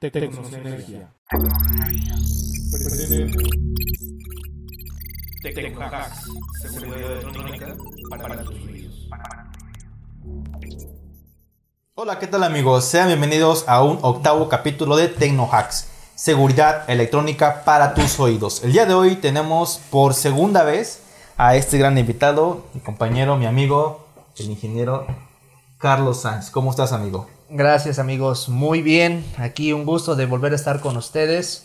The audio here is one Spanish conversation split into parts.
Tecnosnergia. Tecnohacks. Seguridad electrónica para tus oídos. Hola, ¿qué tal amigos? Sean bienvenidos a un octavo capítulo de Tecnohacks. Seguridad electrónica para tus oídos. El día de hoy tenemos por segunda vez a este gran invitado, mi compañero, mi amigo, el ingeniero Carlos Sanz. ¿Cómo estás, amigo? Gracias amigos, muy bien. Aquí un gusto de volver a estar con ustedes,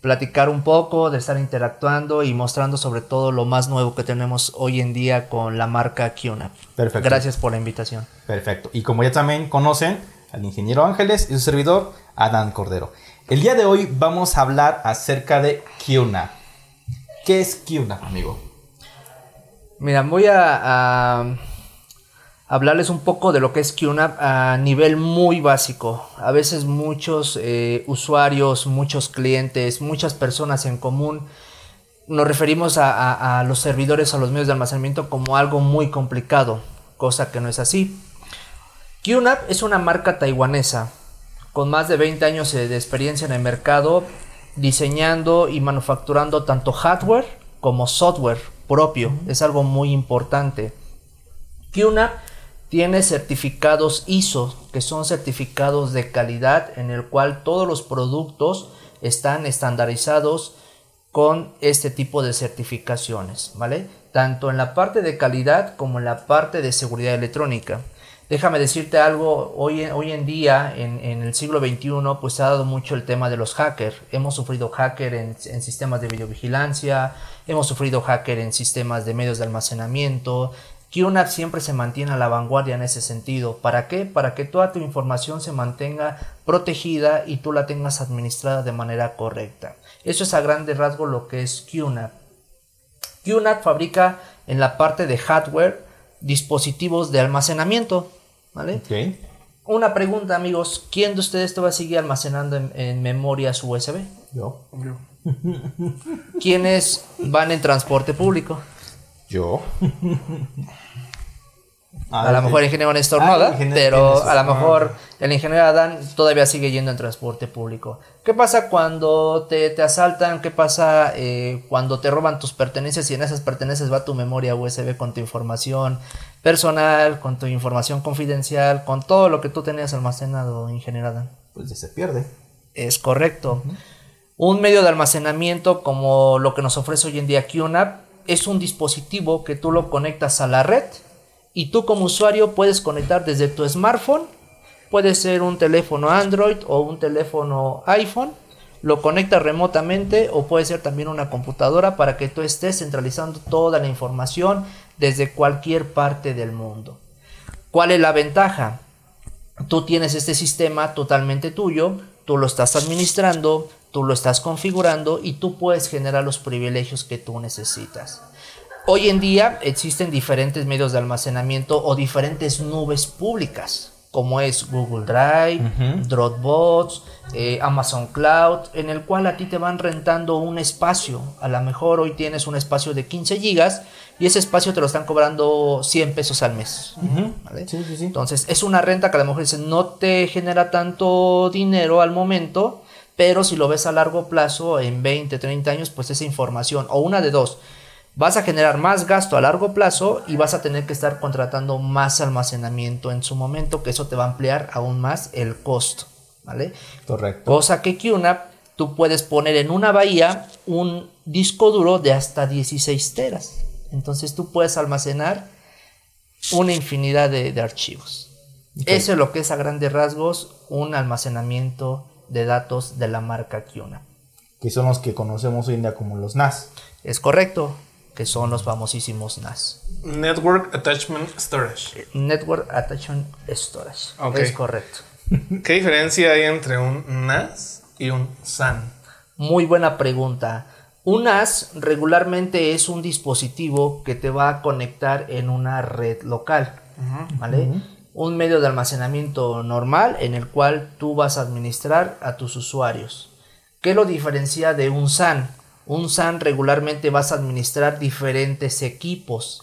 platicar un poco, de estar interactuando y mostrando sobre todo lo más nuevo que tenemos hoy en día con la marca QNAP. Perfecto. Gracias por la invitación. Perfecto. Y como ya también conocen al ingeniero Ángeles y su servidor, Adán Cordero. El día de hoy vamos a hablar acerca de QNAP. ¿Qué es QNAP, amigo? Mira, voy a, a hablarles un poco de lo que es QNAP a nivel muy básico. A veces muchos eh, usuarios, muchos clientes, muchas personas en común nos referimos a, a, a, los servidores, a los medios de almacenamiento como algo muy complicado, cosa que no es así. QNAP es una marca taiwanesa con más de 20 años de experiencia en el mercado, diseñando y manufacturando tanto hardware como software propio. Es algo muy importante. QNAP tiene certificados ISO, que son certificados de calidad en el cual todos los productos están estandarizados con este tipo de certificaciones, ¿vale? Tanto en la parte de calidad como en la parte de seguridad electrónica. Déjame decirte algo, hoy, hoy en día, en, en, el siglo XXI, pues se ha dado mucho el tema de los hackers. Hemos sufrido hacker en, en sistemas de videovigilancia, hemos sufrido hacker en sistemas de medios de almacenamiento, QNAP siempre se mantiene a la vanguardia en ese sentido. ¿Para qué? Para que toda tu información se mantenga protegida y tú la tengas administrada de manera correcta. Eso es a grande rasgo lo que es QNAP. QNAP fabrica en la parte de hardware dispositivos de almacenamiento. ¿vale? Okay. Una pregunta, amigos. ¿Quién de ustedes te va a seguir almacenando en, en memorias USB? Yo. Yo. ¿Quiénes van en transporte público? Yo. A, a lo mejor el ingeniero Néstor ah, pero a lo mejor el ingeniero Adán todavía sigue yendo en transporte público. ¿Qué pasa cuando te, te asaltan? ¿Qué pasa eh, cuando te roban tus pertenencias y en esas pertenencias va tu memoria USB con tu información personal, con tu información confidencial, con todo lo que tú tenías almacenado, ingeniero Adán? Pues ya se pierde. Es correcto. Uh -huh. Un medio de almacenamiento como lo que nos ofrece hoy en día QNAP es un dispositivo que tú lo conectas a la red y tú como usuario puedes conectar desde tu smartphone, puede ser un teléfono Android o un teléfono iPhone, lo conectas remotamente o puede ser también una computadora para que tú estés centralizando toda la información desde cualquier parte del mundo. ¿Cuál es la ventaja? Tú tienes este sistema totalmente tuyo, tú lo estás administrando, tú lo estás configurando y tú puedes generar los privilegios que tú necesitas. Hoy en día existen diferentes medios de almacenamiento o diferentes nubes públicas, como es Google Drive, uh -huh. Dropbox, eh, Amazon Cloud, en el cual a ti te van rentando un espacio. A lo mejor hoy tienes un espacio de 15 gigas y ese espacio te lo están cobrando 100 pesos al mes. Uh -huh. ¿vale? sí, sí, sí. Entonces es una renta que a lo mejor no te genera tanto dinero al momento, pero si lo ves a largo plazo, en 20, 30 años, pues esa información, o una de dos, vas a generar más gasto a largo plazo y vas a tener que estar contratando más almacenamiento en su momento, que eso te va a ampliar aún más el costo, ¿vale? Correcto. Cosa que QNAP tú puedes poner en una bahía un disco duro de hasta 16 teras. Entonces tú puedes almacenar una infinidad de, de archivos. Okay. Eso es lo que es a grandes rasgos un almacenamiento de datos de la marca QNAP. Que son los que conocemos hoy en día como los NAS. Es correcto que son los famosísimos NAS. Network Attachment Storage. Network Attachment Storage. Okay. Es correcto. ¿Qué diferencia hay entre un NAS y un SAN? Muy buena pregunta. Un NAS regularmente es un dispositivo que te va a conectar en una red local. Uh -huh. ¿Vale? Uh -huh. Un medio de almacenamiento normal en el cual tú vas a administrar a tus usuarios. ¿Qué lo diferencia de un SAN? un SAN regularmente vas a administrar diferentes equipos.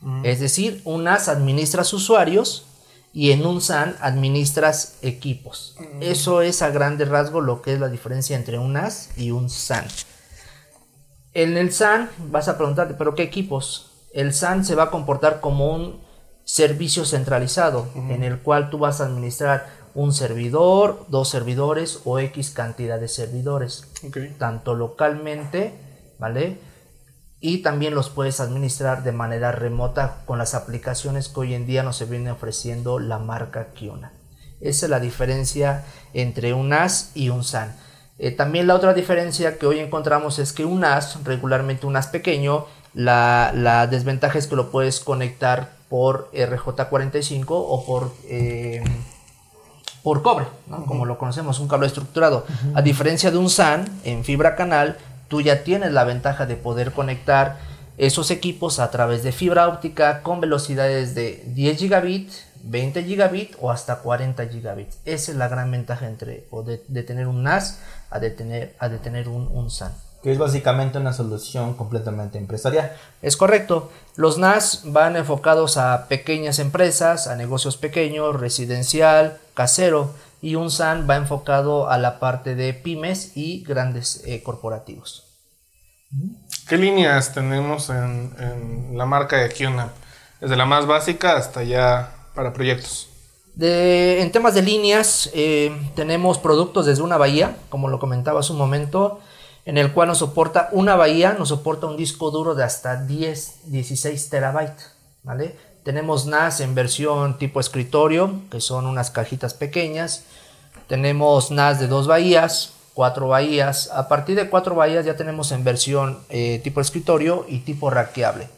Mm. Es decir, un NAS administra sus usuarios y en un SAN administras equipos. Eso es a grande rasgo lo que es la diferencia entre un NAS y un SAN. En el SAN vas a preguntarte, ¿pero qué equipos? El SAN se va a comportar como un servicio centralizado en el cual tú vas a administrar un servidor, dos servidores o X cantidad de servidores, tanto localmente, ¿vale? Y también los puedes administrar de manera remota con las aplicaciones que hoy en día nos se viene ofreciendo la marca Kiona. Esa es la diferencia entre un NAS y un SAN. Eh, también la otra diferencia que hoy encontramos es que un NAS, regularmente un NAS pequeño, la, la desventaja es que lo puedes conectar por RJ45 o por, eh, por cobre, ¿no? como lo conocemos, un cable estructurado. A diferencia de un SAN en fibra canal, tú ya tienes la ventaja de poder conectar esos equipos a través de fibra óptica con velocidades de 10 gigabit, 20 gigabit o hasta 40 gigabits. Esa es la gran ventaja entre o de, de tener un NAS a de tener, a de tener un, un SAN. Que es básicamente una solución completamente empresarial. Es correcto. Los NAS van enfocados a pequeñas empresas, a negocios pequeños, residencial, casero. Y un SAN va enfocado a la parte de pymes y grandes eh, corporativos. ¿Qué líneas tenemos en, en la marca de QNAP? Desde la más básica hasta ya para proyectos. De- en temas de líneas, eh, tenemos productos desde una bahía, como lo comentaba hace un momento, en el cual nos soporta una bahía, nos soporta un disco duro de hasta 10, 16 terabytes, ¿vale? Tenemos NAS en versión tipo escritorio, que son unas cajitas pequeñas. Tenemos NAS de dos bahías, cuatro bahías. A partir de cuatro bahías ya tenemos en versión eh, tipo escritorio y tipo raqueable.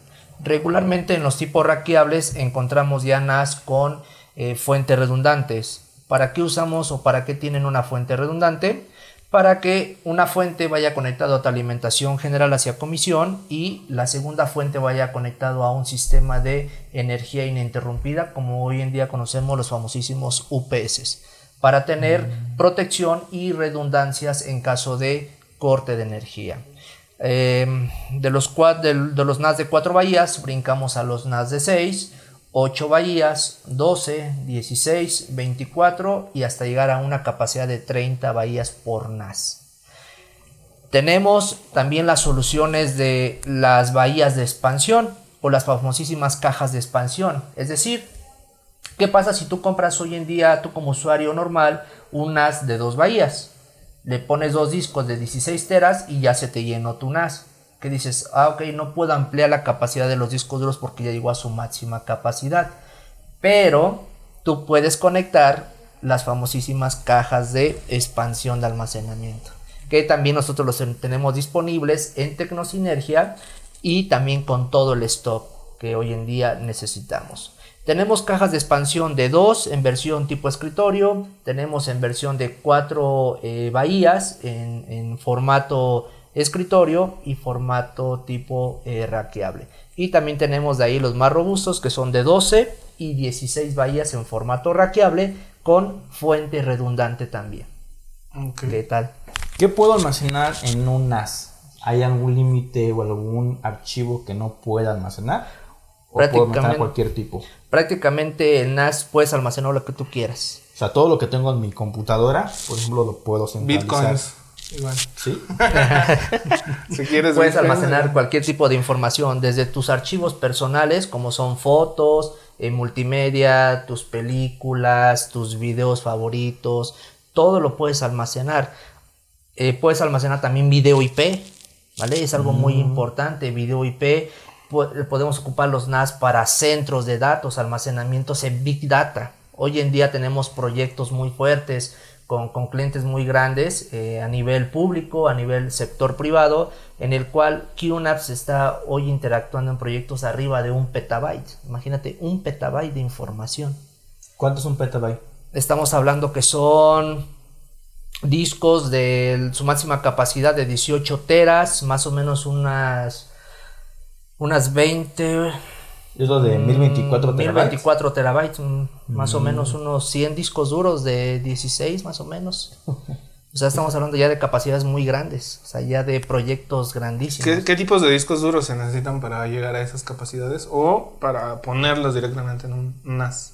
Regularmente en los tipos raqueables encontramos ya NAS con eh, fuentes redundantes. ¿Para qué usamos o para qué tienen una fuente redundante? Para que una fuente vaya conectado a tu alimentación general hacia comisión y la segunda fuente vaya conectado a un sistema de energía ininterrumpida como hoy en día conocemos los famosísimos UPS para tener protección y redundancias en caso de corte de energía. Eh, de, los del- de los NAS de 4 bahías brincamos a los NAS de 6, 8 bahías, 12, 16, 24 y hasta llegar a una capacidad de 30 bahías por NAS. Tenemos también las soluciones de las bahías de expansión o las famosísimas cajas de expansión. Es decir, ¿qué pasa si tú compras hoy en día, tú como usuario normal, un NAS de dos bahías? Le pones dos discos de 16 teras y ya se te llenó tu NAS. Que dices, ah, ok, no puedo ampliar la capacidad de los discos duros porque ya llegó a su máxima capacidad. Pero tú puedes conectar las famosísimas cajas de expansión de almacenamiento. Que también nosotros los ten- tenemos disponibles en Tecnosinergia y también con todo el stock que hoy en día necesitamos. Tenemos cajas de expansión de 2 en versión tipo escritorio. Tenemos en versión de 4 bahías en, en formato escritorio y formato tipo eh, raqueable. Y también tenemos de ahí los más robustos que son de 12 y 16 bahías en formato raqueable con fuente redundante también. ¿Qué tal? ¿Qué puedo almacenar en un NAS? ¿Hay algún límite o algún archivo que no pueda almacenar? ¿O puedo almacenar Prácticamente- cualquier tipo? Prácticamente en NAS puedes almacenar lo que tú quieras. O sea, todo lo que tengo en mi computadora, por ejemplo, lo puedo centralizar. Bitcoins. Igual. ¿Sí? Si quieres. Puedes almacenar cualquier tipo de información, desde tus archivos personales, como son fotos, eh, multimedia, tus películas, tus videos favoritos, todo lo puedes almacenar. Eh, puedes almacenar también video IP, ¿vale? Es algo muy importante, video IP. Po- Podemos ocupar los NAS para centros de datos, almacenamientos en Big Data. Hoy en día tenemos proyectos muy fuertes con, con clientes muy grandes eh, a nivel público, a nivel sector privado, en el cual QNAPS está hoy interactuando en proyectos arriba de un petabyte. Imagínate, un petabyte de información. ¿Cuánto es un petabyte? Estamos hablando que son discos de su máxima capacidad de 18 teras, más o menos unas unas 20 Es lo de 1024 terabytes. 1024 terabytes, mm, más o menos unos 100 discos duros de 16 más o menos. O sea, estamos hablando ya de capacidades muy grandes, o sea, ya de proyectos grandísimos. ¿Qué, qué tipos de discos duros se necesitan para llegar a esas capacidades o para ponerlos directamente en un NAS?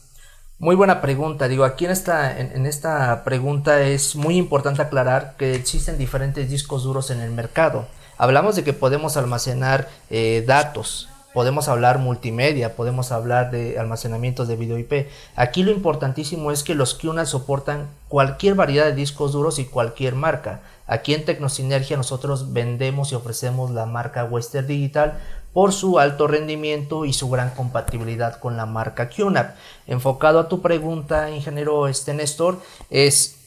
Muy buena pregunta. Digo, aquí en esta, en, esta pregunta es muy importante aclarar que existen diferentes discos duros en el mercado. Hablamos de que podemos almacenar eh, datos, podemos hablar multimedia, podemos hablar de almacenamiento de video IP. Aquí lo importantísimo es que los QNAP soportan cualquier variedad de discos duros y cualquier marca. Aquí en Tecnosinergia nosotros vendemos y ofrecemos la marca Western Digital por su alto rendimiento y su gran compatibilidad con la marca QNAP. Enfocado a tu pregunta, ingeniero este Néstor, es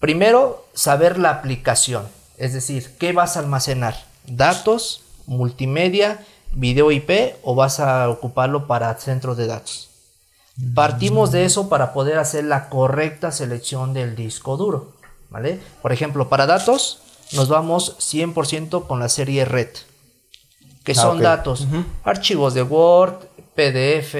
primero saber la aplicación, es decir, ¿qué vas a almacenar? ¿Datos, multimedia, video IP o vas a ocuparlo para centros de datos? Partimos de eso para poder hacer la correcta selección del disco duro. ¿vale? Por ejemplo, para datos nos vamos 100% con la serie RED que ah, son datos, archivos de Word, PDF,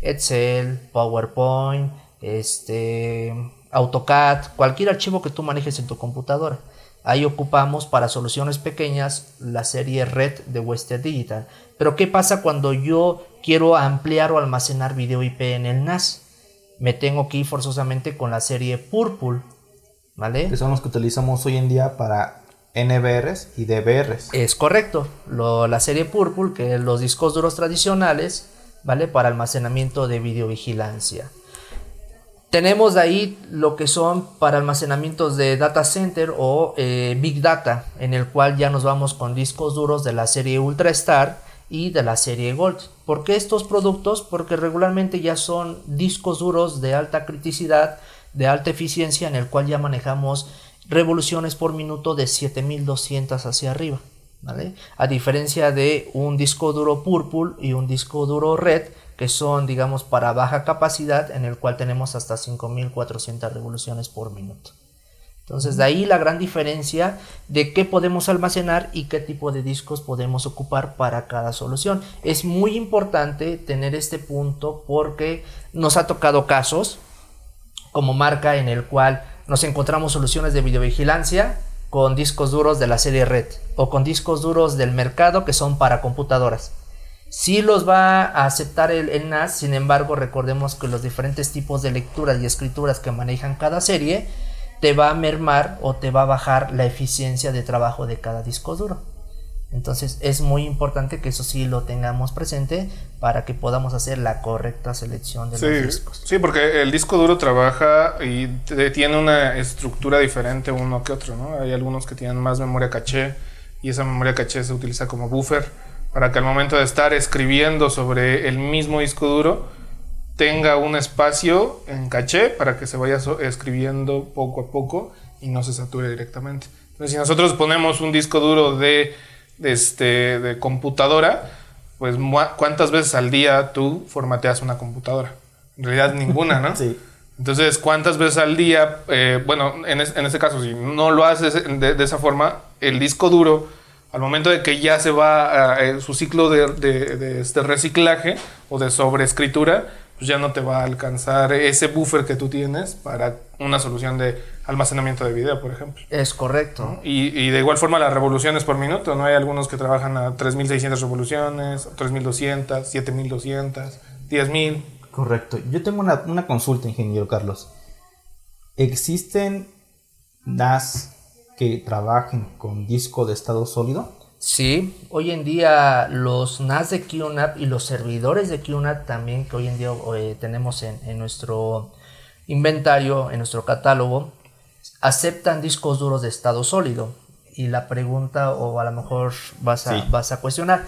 Excel, PowerPoint, este, AutoCAD, cualquier archivo que tú manejes en tu computadora. Ahí ocupamos para soluciones pequeñas la serie Red de Western Digital. Pero ¿qué pasa cuando yo quiero ampliar o almacenar video IP en el NAS? Me tengo que ir forzosamente con la serie Purple. ¿Vale? Que son los que utilizamos hoy en día para NBRs y DBRs. Es correcto. la serie Purple, que es los discos duros tradicionales, ¿vale? Para almacenamiento de videovigilancia. Tenemos ahí lo que son para almacenamientos de data center o eh, big data, en el cual ya nos vamos con discos duros de la serie Ultra Star y de la serie Gold. ¿Por qué estos productos? Porque regularmente ya son discos duros de alta criticidad, de alta eficiencia, en el cual ya manejamos revoluciones por minuto de 7200 hacia arriba. ¿vale? A diferencia de un disco duro Purple y un disco duro Red, que son, digamos, para baja capacidad, en el cual tenemos hasta 5400 revoluciones por minuto. Entonces, de ahí la gran diferencia de qué podemos almacenar y qué tipo de discos podemos ocupar para cada solución. Es muy importante tener este punto porque nos ha tocado casos como marca en el cual nos encontramos soluciones de videovigilancia con discos duros de la serie Red o con discos duros del mercado que son para computadoras. Sí los va a aceptar el, NAS, sin embargo recordemos que los diferentes tipos de lecturas y escrituras que manejan cada serie te va a mermar o te va a bajar la eficiencia de trabajo de cada disco duro. Entonces es muy importante que eso sí lo tengamos presente para que podamos hacer la correcta selección de los discos. Sí, porque el disco duro trabaja y tiene una estructura diferente uno que otro, ¿no? Hay algunos que tienen más memoria caché y esa memoria caché se utiliza como buffer para que al momento de estar escribiendo sobre el mismo disco duro tenga un espacio en caché para que se vaya escribiendo poco a poco y no se sature directamente. Entonces, si nosotros ponemos un disco duro de este, de computadora, pues cuántas veces al día tú formateas una computadora. En realidad ninguna, ¿no? Sí. Entonces, ¿cuántas veces al día? Eh, bueno, en, este caso, si no lo haces de, esa forma, el disco duro, al momento de que ya se va a, eh, su ciclo de, de, este reciclaje o de sobreescritura, pues ya no te va a alcanzar ese buffer que tú tienes para una solución de almacenamiento de video, por ejemplo. Es correcto. Y, de igual forma las revoluciones por minuto, ¿no? Hay algunos que trabajan a 3.600 revoluciones, 3.200, 7.200, 10.000. Correcto. Yo tengo una, una consulta, ingeniero Carlos. ¿Existen NAS que trabajen con disco de estado sólido? Sí, hoy en día los NAS de QNAP y los servidores de QNAP también que hoy en día eh, tenemos en, nuestro inventario, en nuestro catálogo, aceptan discos duros de estado sólido. Y la pregunta, o a lo mejor vas a, vas a cuestionar,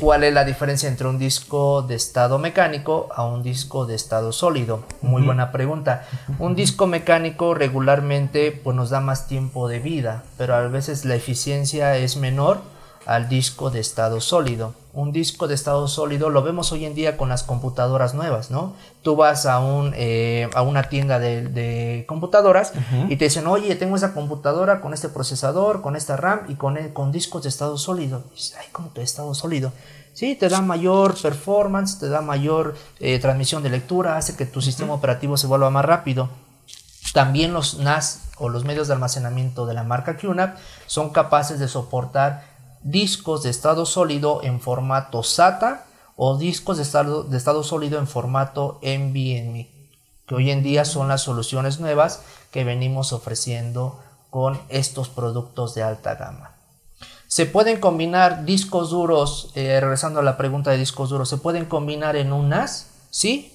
¿cuál es la diferencia entre un disco de estado mecánico a un disco de estado sólido? Muy buena pregunta. Un disco mecánico regularmente pues, nos da más tiempo de vida, pero a veces la eficiencia es menor al disco de estado sólido. Un disco de estado sólido lo vemos hoy en día con las computadoras nuevas, ¿no? Tú vas a, un, eh, a una tienda de, computadoras y te dicen, oye, tengo esa computadora con este procesador, con esta RAM y con, con discos de estado sólido. Y dices, ay, ¿cómo que de estado sólido? Sí, te da mayor performance, te da mayor eh, transmisión de lectura, hace que tu sistema operativo se vuelva más rápido. También los NAS o los medios de almacenamiento de la marca QNAP son capaces de soportar discos de estado sólido en formato SATA o discos de estado, sólido en formato NVMe. que hoy en día son las soluciones nuevas que venimos ofreciendo con estos productos de alta gama. Se pueden combinar discos duros, eh, regresando a la pregunta de discos duros, ¿se pueden combinar en un NAS? Sí.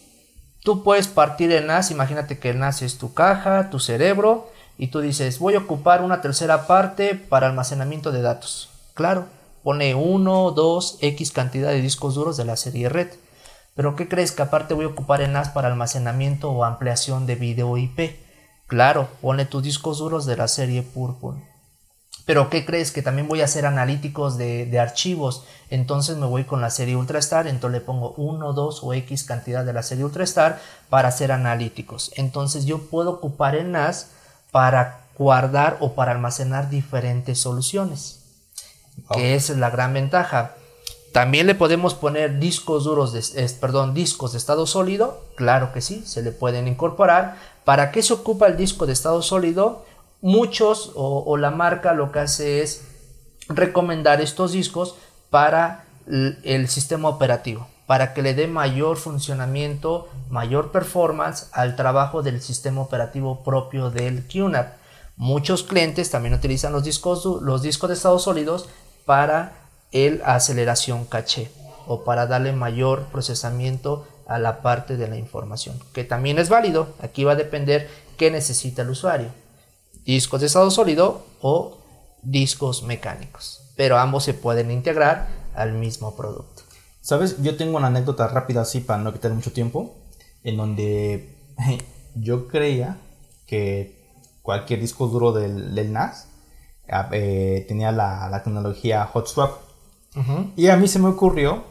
Tú puedes partir el NAS, imagínate que el NAS es tu caja, tu cerebro, y tú dices, voy a ocupar una tercera parte para almacenamiento de datos. Claro, pone 1, 2, X cantidad de discos duros de la serie red. Pero ¿qué crees que aparte voy a ocupar el NAS para almacenamiento o ampliación de video IP? Claro, pone tus discos duros de la serie Purple. Pero ¿qué crees? Que también voy a hacer analíticos de, archivos. Entonces me voy con la serie UltraStar. Entonces le pongo 1, 2 o X cantidad de la serie UltraStar para hacer analíticos. Entonces yo puedo ocupar el NAS para guardar o para almacenar diferentes soluciones. Que es la gran ventaja. También le podemos poner discos duros, de, perdón, discos de estado sólido. Claro que sí, se le pueden incorporar. ¿Para qué se ocupa el disco de estado sólido? Muchos o, la marca lo que hace es recomendar estos discos para el sistema operativo, para que le dé mayor funcionamiento, mayor performance al trabajo del sistema operativo propio del QNAP. Muchos clientes también utilizan los discos, los discos de estado sólidos para el aceleración caché o para darle mayor procesamiento a la parte de la información, que también es válido. Aquí va a depender qué necesita el usuario. Discos de estado sólido o discos mecánicos, pero ambos se pueden integrar al mismo producto. Sabes, yo tengo una anécdota rápida así para no quitar mucho tiempo, en donde yo creía que cualquier disco duro del, NAS ah, eh, tenía la, la tecnología hot swap y a mí se me ocurrió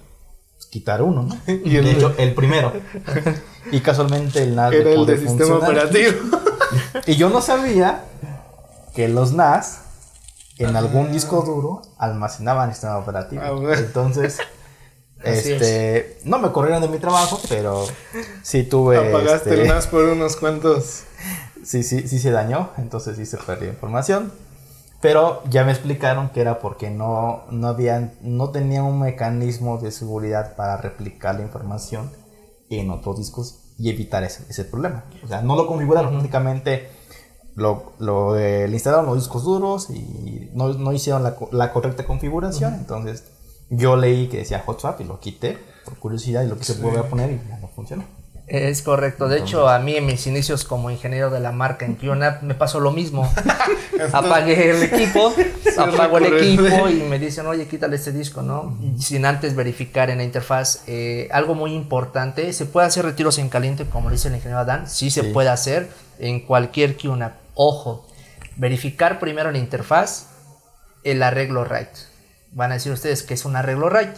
quitar uno, ¿no? Y el, de hecho, el primero. y casualmente el NAS Era el de sistema operativo. y yo no sabía que los NAS en algún disco duro almacenaban sistema operativo. Ah, Entonces, este, no me corrieron de mi trabajo, pero sí tuve. Apagaste el este, NAS por unos cuantos. Sí, sí, sí se dañó, entonces sí se perdió información. Pero ya me explicaron que era porque no, no, habían, no tenía un mecanismo de seguridad para replicar la información en otros discos y evitar ese, ese problema. O sea, no lo configuraron, únicamente lo, lo eh, le instalaron los discos duros y no, no hicieron la, la, correcta configuración. Entonces yo leí que decía hot y lo quité por curiosidad y lo quise volver a poner y ya no funcionó. Es correcto. De hecho, a mí en mis inicios como ingeniero de la marca en QNAP me pasó lo mismo. Apagué el equipo, apago el equipo y me dicen, oye, quítale este disco, ¿no? Sin antes verificar en la interfaz. Eh, algo muy importante, ¿se puede hacer retiros en caliente como dice el ingeniero Adán? Sí se puede hacer en cualquier QNAP. Ojo, verificar primero en la interfaz el arreglo RAID. Van a decir ustedes que es un arreglo RAID.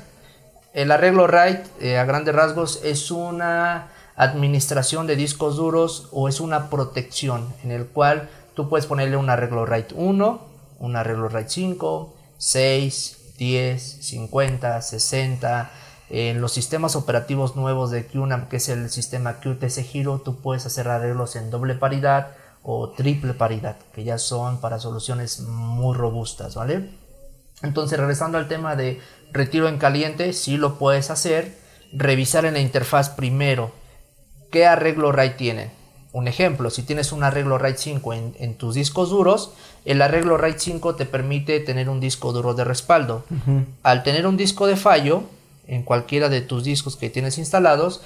El arreglo RAID, eh, a grandes rasgos, es una administración de discos duros o es una protección en el cual tú puedes ponerle un arreglo RAID 1, un arreglo RAID 5, 6, 10, 50, 60. En los sistemas operativos nuevos de QNAP, que es el sistema QTC Giro, tú puedes hacer arreglos en doble paridad o triple paridad, que ya son para soluciones muy robustas, ¿vale? Entonces, regresando al tema de retiro en caliente, sí lo puedes hacer. Revisar en la interfaz primero ¿Qué arreglo RAID tienen? Un ejemplo, si tienes un arreglo RAID 5 en, tus discos duros, el arreglo RAID 5 te permite tener un disco duro de respaldo. Al tener un disco de fallo, en cualquiera de tus discos que tienes instalados,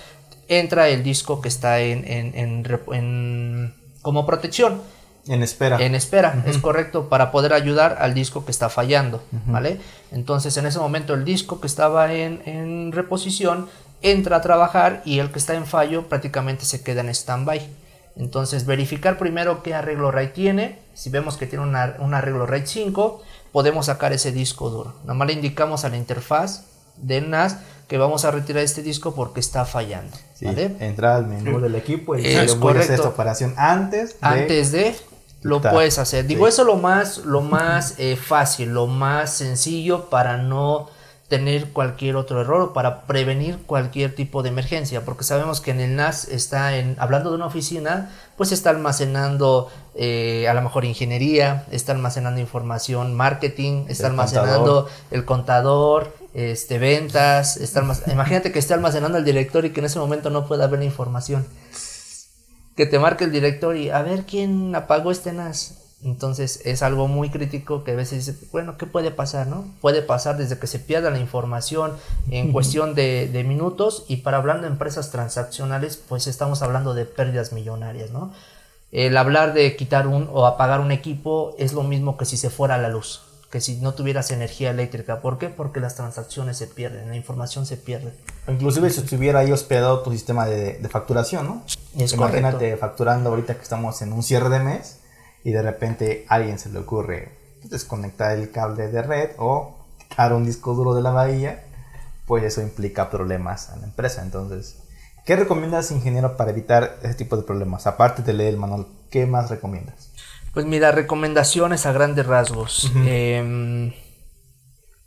entra el disco que está en, como protección. En espera. En espera, es correcto, para poder ayudar al disco que está fallando, ¿vale? Entonces, en ese momento, el disco que estaba en, reposición entra a trabajar y el que está en fallo prácticamente se queda en stand-by. Entonces, verificar primero qué arreglo RAID tiene. Si vemos que tiene un arreglo RAID 5, podemos sacar ese disco duro. Nomás le indicamos a la interfaz del NAS que vamos a retirar este disco porque está fallando. Entra al menú del equipo y es hacer esta operación antes de... Antes de lo puedes hacer. Digo, eso es lo más, lo más eh, fácil, lo más sencillo para no tener cualquier otro error o para prevenir cualquier tipo de emergencia, porque sabemos que en el NAS está en, hablando de una oficina, pues está almacenando eh, a lo mejor ingeniería, está almacenando información, marketing, está almacenando el contador, este, ventas, está imagínate que esté almacenando el director y que en ese momento no pueda ver la información. que te marque el director y a ver quién apagó este NAS. Entonces es algo muy crítico que a veces dice, bueno, ¿qué puede pasar? no? Puede pasar desde que se pierda la información en cuestión de, de, minutos y para hablando de empresas transaccionales, pues estamos hablando de pérdidas millonarias, ¿no? El hablar de quitar un o apagar un equipo es lo mismo que si se fuera la luz, que si no tuvieras energía eléctrica. ¿Por qué? Porque las transacciones se pierden, la información se pierde. Inclusive si estuviera ahí hospedado tu sistema de, de facturación, ¿no? Es Imagínate correcto. facturando ahorita que estamos en un cierre de mes y de repente a alguien se le ocurre desconectar el cable de red o quitar un disco duro de la bahía, pues eso implica problemas a la empresa. Entonces, ¿qué recomiendas, ingeniero, para evitar ese tipo de problemas? Aparte de leer el manual, ¿qué más recomiendas? Pues mira, recomendaciones a grandes rasgos. Eh,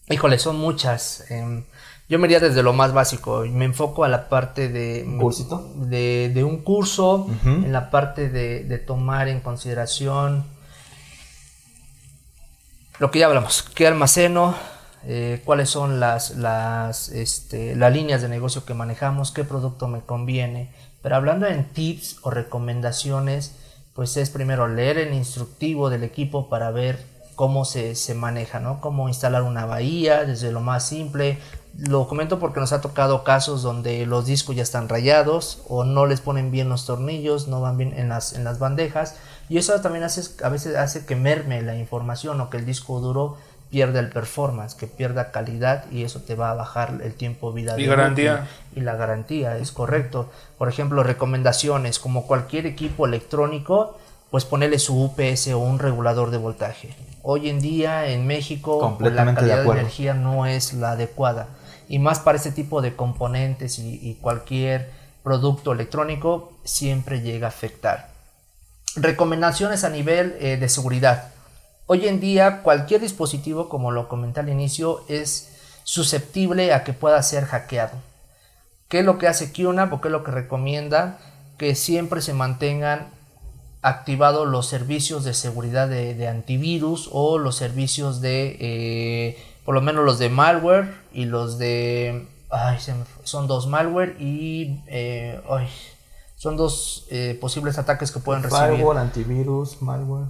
híjole, son muchas. Eh, yo me iría desde lo más básico. y Me enfoco a la parte de, ¿Un cursito? de, de un curso, en la parte de, de tomar en consideración lo que ya hablamos, qué almaceno, eh, cuáles son las, las, este, las líneas de negocio que manejamos, qué producto me conviene. Pero hablando en tips o recomendaciones, pues es primero leer el instructivo del equipo para ver cómo se, se maneja, ¿no? Cómo instalar una bahía, desde lo más simple. Lo comento porque nos ha tocado casos donde los discos ya están rayados o no les ponen bien los tornillos, no van bien en las, en las bandejas. Y eso también hace, a veces hace que merme la información o que el disco duro pierda el performance, que pierda calidad y eso te va a bajar el tiempo de vida. Y de garantía. Y la garantía, es correcto. Por ejemplo, recomendaciones, como cualquier equipo electrónico, pues ponerle su UPS o un regulador de voltaje. Hoy en día en México pues, la de calidad de, energía no es la adecuada. Y más para este tipo de componentes y, cualquier producto electrónico siempre llega a afectar. Recomendaciones a nivel eh, de seguridad. Hoy en día cualquier dispositivo, como lo comenté al inicio, es susceptible a que pueda ser hackeado. ¿Qué es lo que hace QNAP o qué es lo que recomienda? Que siempre se mantengan activados los servicios de seguridad de, de antivirus o los servicios de, eh, por lo menos los de malware y los de, ay, se me fue, son dos malware y, eh, ay, son dos eh, posibles ataques que pueden recibir. Firewall, antivirus, malware.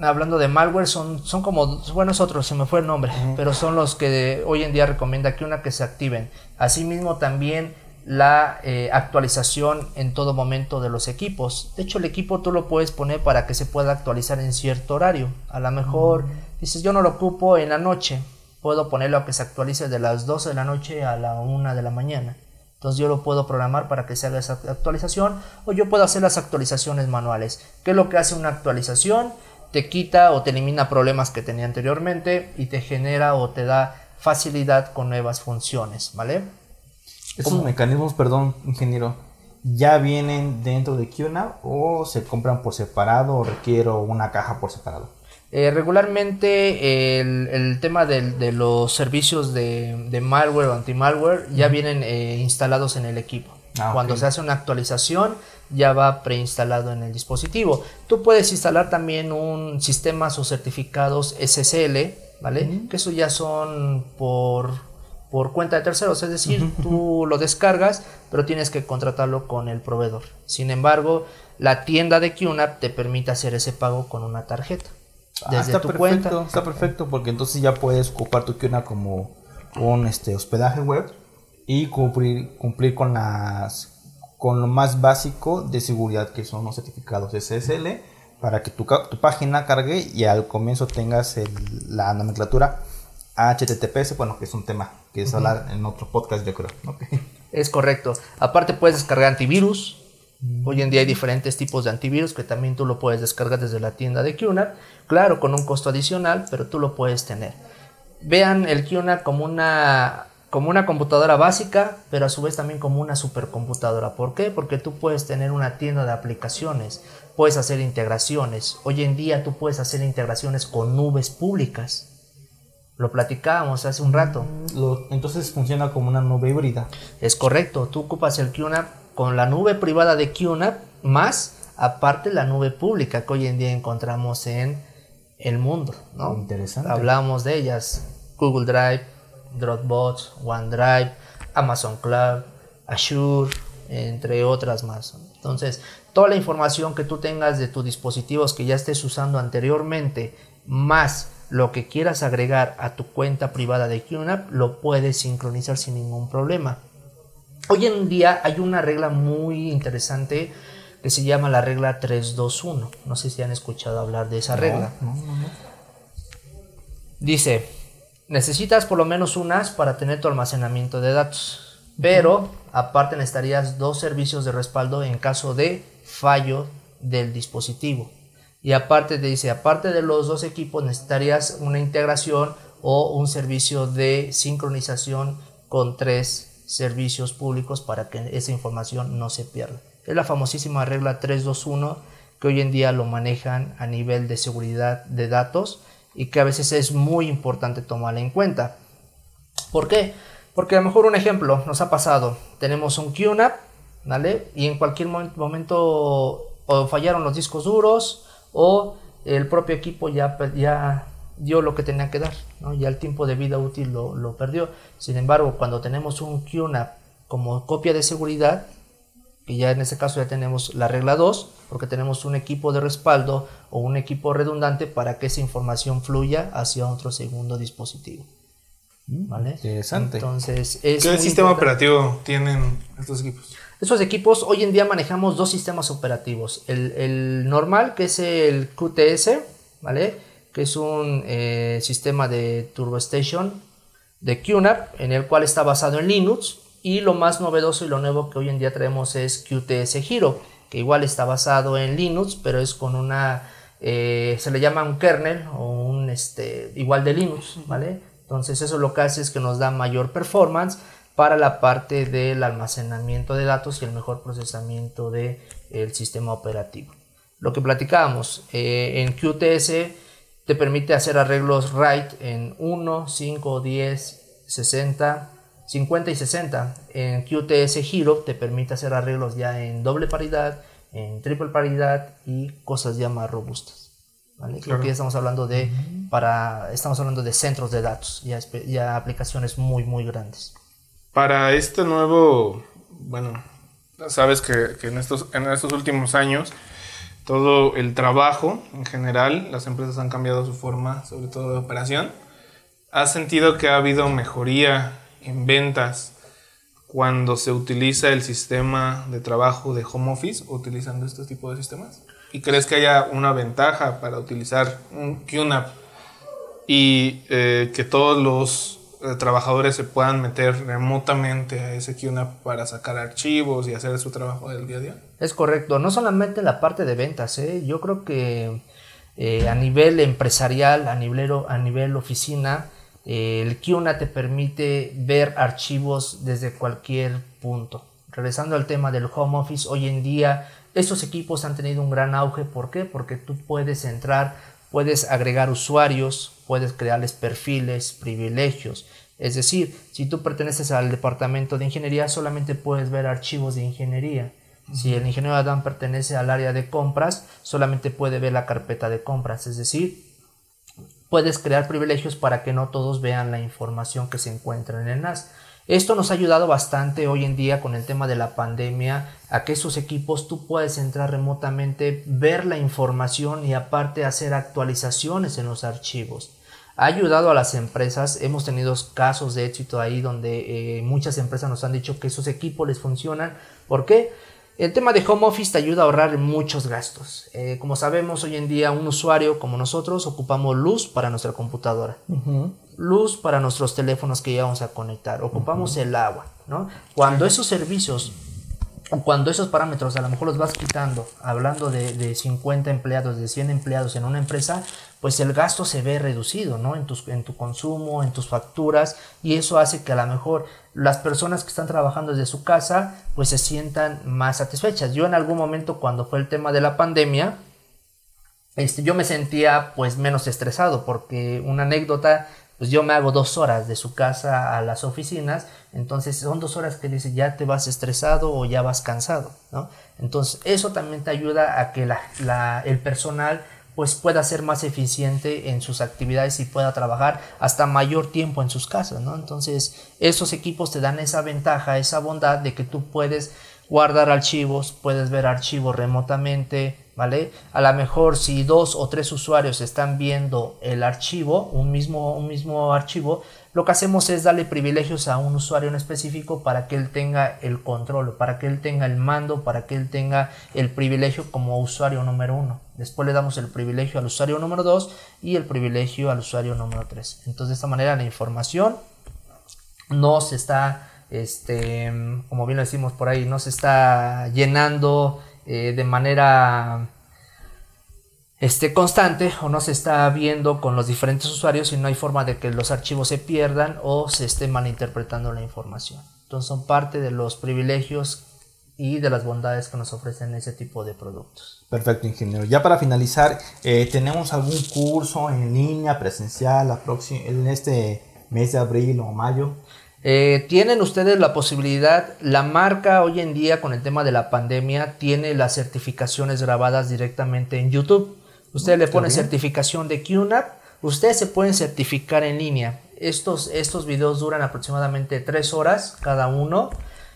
Hablando de malware, son, son como, bueno, es otro, se me fue el nombre, pero son los que hoy en día recomienda que una que se activen. Asimismo, también la eh, actualización en todo momento de los equipos. De hecho, el equipo tú lo puedes poner para que se pueda actualizar en cierto horario. A lo mejor dices, yo no lo ocupo en la noche, puedo ponerlo a que se actualice de las 12 de la noche a la 1 de la mañana. Entonces yo lo puedo programar para que se haga esa actualización o yo puedo hacer las actualizaciones manuales. ¿Qué es lo que hace una actualización? Te quita o te elimina problemas que tenía anteriormente y te genera o te da facilidad con nuevas funciones, ¿vale? Esos ¿Cómo? mecanismos, perdón, ingeniero, ¿ya vienen dentro de QNAP o se compran por separado o requiero una caja por separado? Eh, regularmente el, el tema de, los servicios de, de malware o anti-malware ya vienen eh, instalados en el equipo. Ah, Cuando se hace una actualización ya va preinstalado en el dispositivo. Tú puedes instalar también un sistemas o certificados SSL, ¿vale? Que eso ya son por, por cuenta de terceros, es decir, tú lo descargas, pero tienes que contratarlo con el proveedor. Sin embargo, la tienda de QNAP te permite hacer ese pago con una tarjeta. Ah, Desde está tu perfecto, cuenta. está perfecto porque entonces ya puedes ocupar tu QNAP como un este, hospedaje web y cumplir, cumplir con las con lo más básico de seguridad que son los certificados SSL para que tu, tu página cargue y al comienzo tengas el- la nomenclatura HTTPS, bueno, que es un tema que es hablar en otro podcast yo creo. Es correcto. Aparte puedes descargar antivirus. Hoy en día hay diferentes tipos de antivirus que también tú lo puedes descargar desde la tienda de QNAP. Claro, con un costo adicional, pero tú lo puedes tener. Vean el QNAP como una, como una computadora básica, pero a su vez también como una supercomputadora. ¿Por qué? Porque tú puedes tener una tienda de aplicaciones, puedes hacer integraciones. Hoy en día tú puedes hacer integraciones con nubes públicas. Lo platicábamos hace un rato. Lo- entonces funciona como una nube híbrida. Es correcto, tú ocupas el QNAP con la nube privada de QNAP más aparte la nube pública que hoy en día encontramos en el mundo, ¿no? Interesante. Hablamos de ellas, Google Drive, Dropbox, OneDrive, Amazon Cloud, Azure, entre otras más. Entonces, toda la información que tú tengas de tus dispositivos que ya estés usando anteriormente, más lo que quieras agregar a tu cuenta privada de QNAP, lo puedes sincronizar sin ningún problema. Hoy en día hay una regla muy interesante que se llama la regla 321. No sé si han escuchado hablar de esa regla. Dice, necesitas por lo menos unas para tener tu almacenamiento de datos, pero aparte necesitarías dos servicios de respaldo en caso de fallo del dispositivo. Y aparte te dice, aparte de los dos equipos necesitarías una integración o un servicio de sincronización con tres servicios públicos para que esa información no se pierda. Es la famosísima regla 321 que hoy en día lo manejan a nivel de seguridad de datos y que a veces es muy importante tomarla en cuenta. ¿Por qué? Porque a lo mejor un ejemplo nos ha pasado. Tenemos un QNAP, ¿vale? Y en cualquier momento fallaron los discos duros o el propio equipo ya, ya dio lo que tenía que dar, ¿no? ya el tiempo de vida útil lo, lo perdió. Sin embargo, cuando tenemos un QNAP como copia de seguridad, que ya en este caso ya tenemos la regla 2, porque tenemos un equipo de respaldo o un equipo redundante para que esa información fluya hacia otro segundo dispositivo. Mm, ¿Vale? Interesante. Entonces, ¿qué sistema operativo tienen estos equipos? Estos equipos, hoy en día manejamos dos sistemas operativos. El, normal, que es el QTS, ¿vale? Que es un eh, sistema de Turbo Station de QNAP, en el cual está basado en Linux y lo más novedoso y lo nuevo que hoy en día traemos es QTS Hero, que igual está basado en Linux, pero es con una, eh, se le llama un kernel o un, este, igual de Linux, ¿vale? Entonces eso lo que hace es que nos da mayor performance para la parte del almacenamiento de datos y el mejor procesamiento del el sistema operativo. Lo que platicábamos eh, en QTS te permite hacer arreglos write en 1, 5, 10, 60 50 y 60. En QTS Hero te permite hacer arreglos ya en doble paridad, en triple paridad y cosas ya más robustas. ¿vale? Creo que ya estamos hablando de para estamos hablando de centros de datos, ya, ya aplicaciones muy muy grandes. Para este nuevo, bueno, sabes que, en estos en estos últimos años todo el trabajo en general, las empresas han cambiado su forma, sobre todo de operación. ¿Has sentido que ha habido mejoría en ventas cuando se utiliza el sistema de trabajo de home office utilizando este tipo de sistemas? ¿Y crees que haya una ventaja para utilizar un QNAP y eh, que todos los trabajadores se puedan meter remotamente a ese QNAP para sacar archivos y hacer su trabajo del día a día? Es correcto, no solamente la parte de ventas, ¿eh? yo creo que a nivel empresarial, a nivel, a nivel oficina, el QNAP te permite ver archivos desde cualquier punto. Regresando al tema del home office, hoy en día estos equipos han tenido un gran auge. ¿Por qué? Porque tú puedes entrar, puedes agregar usuarios, puedes crearles perfiles, privilegios. Es decir, si tú perteneces al departamento de ingeniería, solamente puedes ver archivos de ingeniería. Si el ingeniero Adán pertenece al área de compras, solamente puede ver la carpeta de compras. Es decir, puedes crear privilegios para que no todos vean la información que se encuentra en el NAS. Esto nos ha ayudado bastante hoy en día con el tema de la pandemia a que esos equipos tú puedes entrar remotamente, ver la información y aparte hacer actualizaciones en los archivos. Ha ayudado a las empresas, hemos tenido casos de éxito ahí donde eh, muchas empresas nos han dicho que esos equipos les funcionan. ¿Por qué? El tema de home office te ayuda a ahorrar muchos gastos. Eh, como sabemos, hoy en día un usuario como nosotros ocupamos luz para nuestra computadora, luz para nuestros teléfonos que íbamos a conectar, ocupamos el agua, ¿no? Cuando esos servicios cuando esos parámetros a lo mejor los vas quitando, hablando de, de, 50 empleados, de 100 empleados en una empresa, pues el gasto se ve reducido, ¿no? En, tus, en tu consumo, en tus facturas, y eso hace que a lo mejor las personas que están trabajando desde su casa, pues se sientan más satisfechas. Yo en algún momento, cuando fue el tema de la pandemia, este, yo me sentía pues menos estresado, porque una anécdota, pues yo me hago dos horas de su casa a las oficinas, entonces son dos horas que dice ya te vas estresado o ya vas cansado, ¿no? Entonces eso también te ayuda a que la, el personal pues pueda ser más eficiente en sus actividades y pueda trabajar hasta mayor tiempo en sus casas, ¿no? Entonces, esos equipos te dan esa ventaja, esa bondad de que tú puedes guardar archivos, puedes ver archivos remotamente, ¿vale? A lo mejor si dos o tres usuarios están viendo el archivo, un mismo, un mismo archivo, lo que hacemos es darle privilegios a un usuario en específico para que él tenga el control, para que él tenga el mando, para que él tenga el privilegio como usuario número uno. Después le damos el privilegio al usuario número dos y el privilegio al usuario número tres. Entonces de esta manera la información no se está, este, como bien lo decimos por ahí, no se está llenando eh, de manera esté constante o no se está viendo con los diferentes usuarios y no hay forma de que los archivos se pierdan o se esté malinterpretando la información. Entonces son parte de los privilegios y de las bondades que nos ofrecen ese tipo de productos. Perfecto, ingeniero. Ya para finalizar, eh, ¿tenemos algún curso en línea, presencial, en este mes de abril o mayo? Eh, tienen ustedes la posibilidad, la marca hoy en día con el tema de la pandemia tiene las certificaciones grabadas directamente en YouTube. Ustedes le ponen certificación de QNAP. Ustedes se pueden certificar en línea. Estos, estos videos duran aproximadamente tres horas cada uno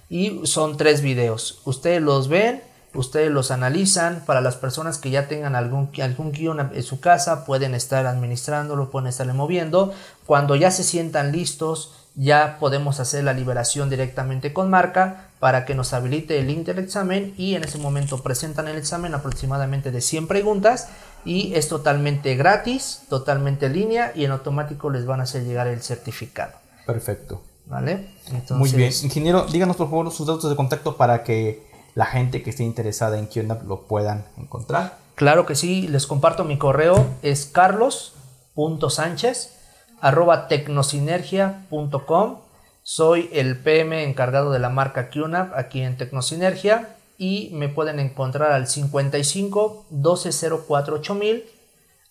y son tres videos. Ustedes los ven, ustedes los analizan. Para las personas que ya tengan algún, algún QNAP en su casa, pueden estar administrándolo, pueden estarle moviendo. Cuando ya se sientan listos, ya podemos hacer la liberación directamente con marca para que nos habilite el link del examen y en ese momento presentan el examen aproximadamente de 100 preguntas y es totalmente gratis, totalmente en línea y en automático les van a hacer llegar el certificado. Perfecto. ¿Vale? Muy bien. Ingeniero, díganos por favor sus datos de contacto para que la gente que esté interesada en QNAP lo puedan encontrar. Claro que sí, les comparto mi correo, es carlos.sánchez arroba tecnosinergia.com. Soy el PM encargado de la marca QNAP aquí en Tecnosinergia y me pueden encontrar al 55 1204 8000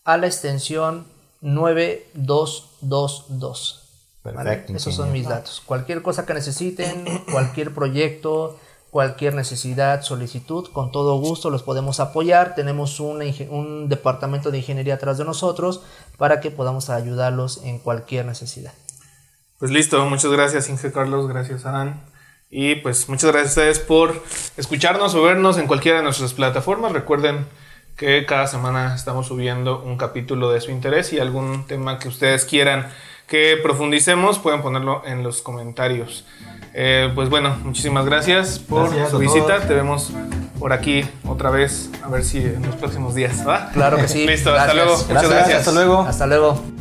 a la extensión 9222. Perfecto. Esos son mis datos. Cualquier cosa que necesiten, cualquier proyecto, cualquier necesidad, solicitud, con todo gusto los podemos apoyar. Tenemos un, un departamento de ingeniería atrás de nosotros para que podamos ayudarlos en cualquier necesidad. Pues listo, muchas gracias Inge Carlos, gracias Adán. Y pues muchas gracias a ustedes por escucharnos o vernos en cualquiera de nuestras plataformas. Recuerden que cada semana estamos subiendo un capítulo de su interés y algún tema que ustedes quieran que profundicemos pueden ponerlo en los comentarios. Eh, pues bueno, muchísimas gracias por su visita. Te vemos por aquí otra vez, a ver si en los próximos días, Claro que sí. Listo, hasta luego. Muchas gracias. Hasta luego. Hasta luego.